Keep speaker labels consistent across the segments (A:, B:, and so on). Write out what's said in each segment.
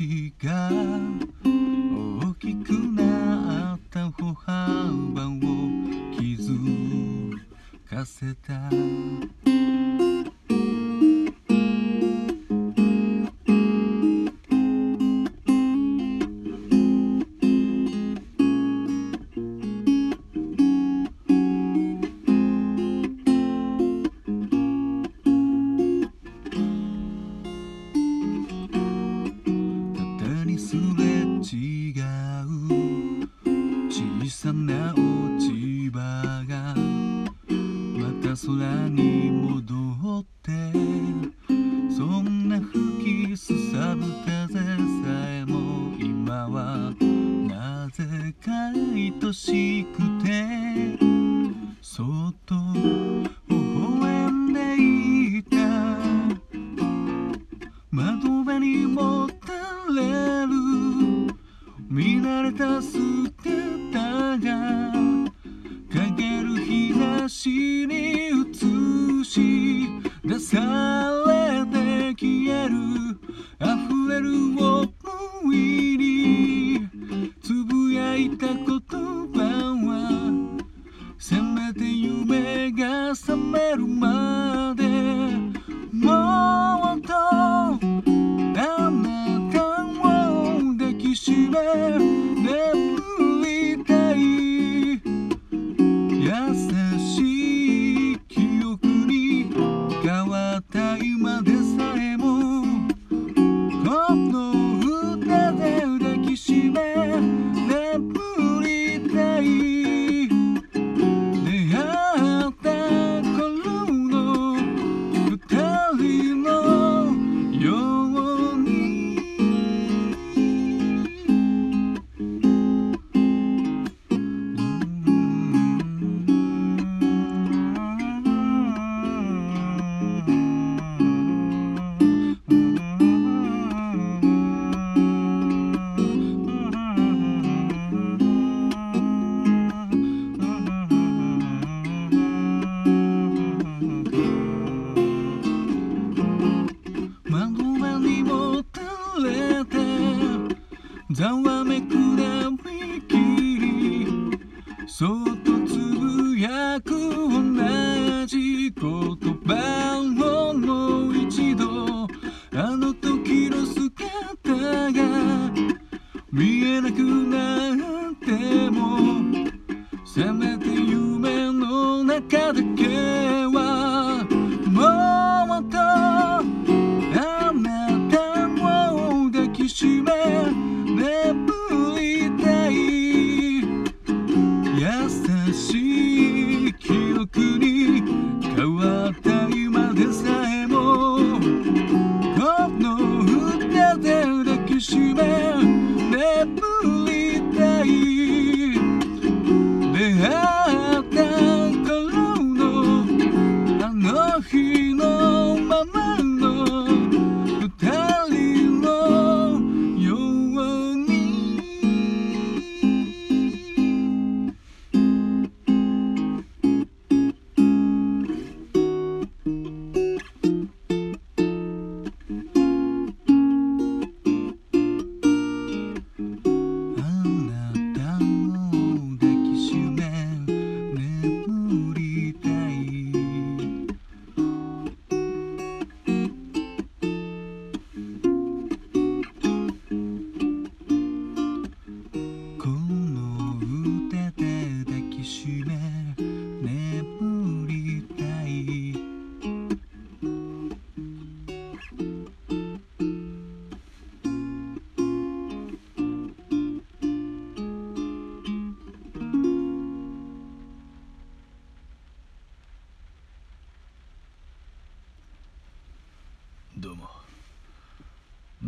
A: が大きくなった歩幅を気づかせた。空に戻ってそんな吹きすさぶ風さえも今はなぜか愛しく溢れざわめくらみきりそっとつぶやく同じ言葉をもう一度あの時の姿が見えなくなっても冷め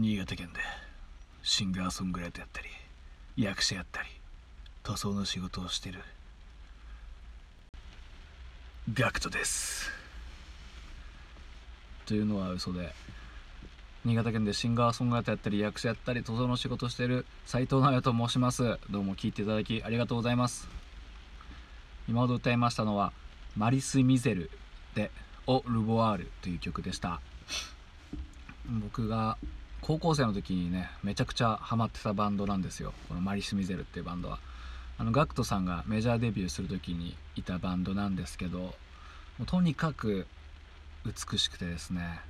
A: 新潟県でシンガーソングライターやったり役者やったり塗装の仕事をしてるガクトです。というのは嘘で新潟県でシンガーソングライターやったり役者やったり塗装の仕事をしてる斉藤直也と申します。どうも聞いていただきありがとうございます。今ほど歌いましたのは「マリス・ミゼル」で「オ・ルボワール」という曲でした。僕が高校生の時にねめちゃくちゃハマってたバンドなんですよ。このマリス・ミゼルっていうバンドは。あのガクトさんがメジャーデビューする時にいたバンドなんですけどもうとにかく美しくてですね。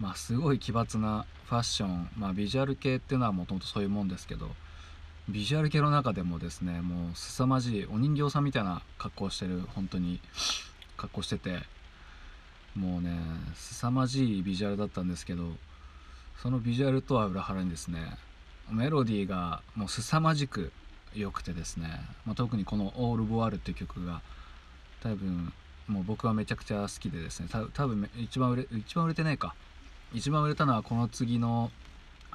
A: まあすごい奇抜なファッション。まあビジュアル系っていうのはもともとそういうもんですけどビジュアル系の中でもですねもう凄まじいお人形さんみたいな格好してる本当に格好しててもうね凄まじいビジュアルだったんですけどそのビジュアルとは裏腹にですねメロディーがもう凄まじく良くてですね、まあ、特にこの「オール・ボワール」っていう曲が多分もう僕はめちゃくちゃ好きでですね多分一番売れ一番売れてないか。一番売れたのはこの次の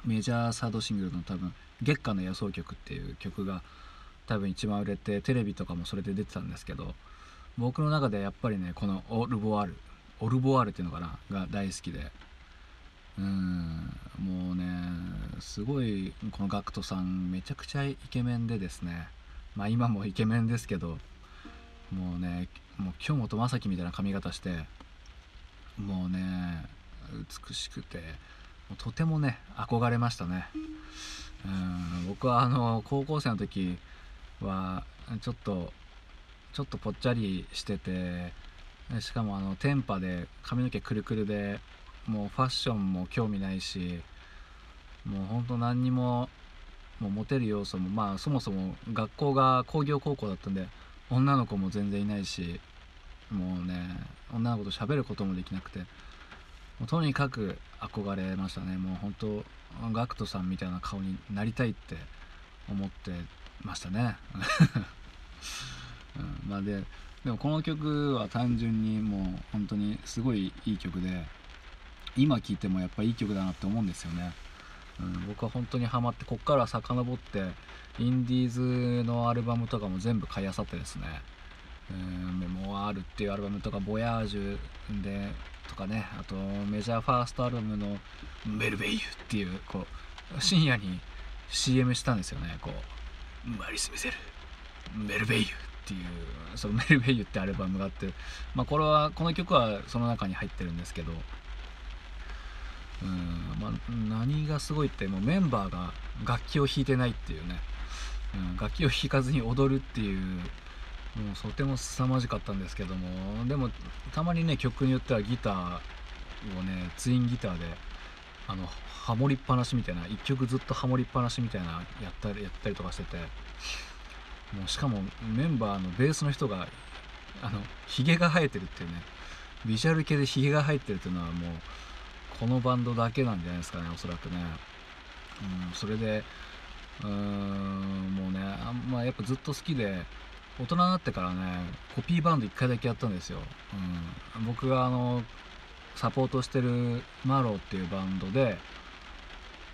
A: メジャーサードシングルの多分「月下の野草曲」っていう曲が多分一番売れてテレビとかもそれで出てたんですけど僕の中でやっぱりねこの「オルボワール」オルボワールっていうのかなが大好きでうん。もうねすごいこの GACKT さんめちゃくちゃイケメンでですね。まあ今もイケメンですけどもうねもう京本政樹みたいな髪型してもうね美しくてとてもね憧れましたね。うん。僕はあの高校生の時はちょっとちょっとぽっちゃりしててしかもあのテンパで髪の毛くるくるでもうファッションも興味ないしもうほんと何にももうモテる要素もまあそもそも学校が工業高校だったんで女の子も全然いないしもうね女の子と喋ることもできなくてもうとにかく憧れましたね。もう本当 GACKT さんみたいな顔になりたいって思ってましたね、うん、まあででもこの曲は単純にもう本当にすごいいい曲で今聴いてもやっぱいい曲だなって思うんですよね、うん、僕は本当にハマってこっから遡ってインディーズのアルバムとかも全部買いあさってですね「メモワール」っていうアルバムとか「ボヤージュ」でとかねあとメジャーファーストアルバムの「メルベイユ」っていうこう深夜に CM したんですよね。こう「マリス・ミゼルメルベイユ」っていうそのメルベイユってアルバムがあって、まあ、これはこの曲はその中に入ってるんですけどうんまあ、何がすごいってもうメンバーが楽器を弾いてないっていうね、うん、楽器を弾かずに踊るっていうもうとても凄まじかったんですけども。でもたまにね曲によってはギターをねツインギターであのハモりっぱなしみたいな1曲ずっとハモりっぱなしみたいなやったりやったりとかしてて。もうしかもメンバーのベースの人があのヒゲが生えてるっていうね。ビジュアル系でヒゲが生えてるっていうのはもうこのバンドだけなんじゃないですかねおそらくね。うんそれでうーんもうねあんまあ、やっぱずっと好きで大人になってからねコピーバンド1回だけやったんですよ、うん、僕があのサポートしてるマロっていうバンドで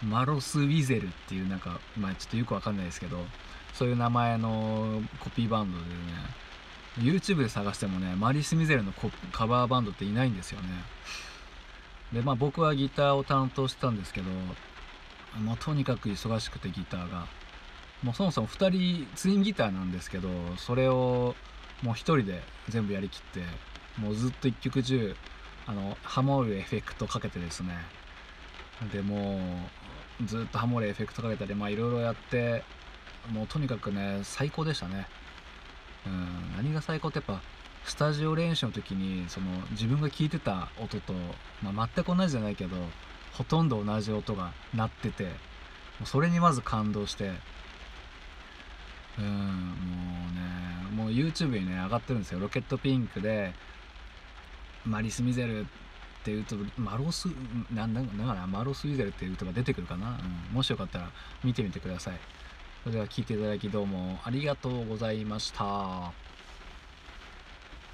A: マロス・ウィゼルっていうなんかまあちょっとよくわかんないですけどそういう名前のコピーバンドでね YouTube で探してもねマリス・ミゼルのカバーバンドっていないんですよね。でまあ僕はギターを担当してたんですけどもうとにかく忙しくてギターが。もうそもそも2人ツインギターなんですけどそれをもう1人で全部やりきってもうずっと一曲中あのハモるエフェクトかけてですね。でもうずっとハモるエフェクトかけたりまあいろいろやってもうとにかくね最高でしたね。うん何が最高ってやっぱスタジオ練習の時にその自分が聞いてた音と、まあ、全く同じじゃないけどほとんど同じ音が鳴っててそれにまず感動してうんもうねもう YouTube にね上がってるんですよ。ロケットピンクでマリス・ミゼルっていうとマロスなんだだからマロス・ミゼルっていう歌が出てくるかな、うん、もしよかったら見てみてください。それでは聴いていただきどうもありがとうございました。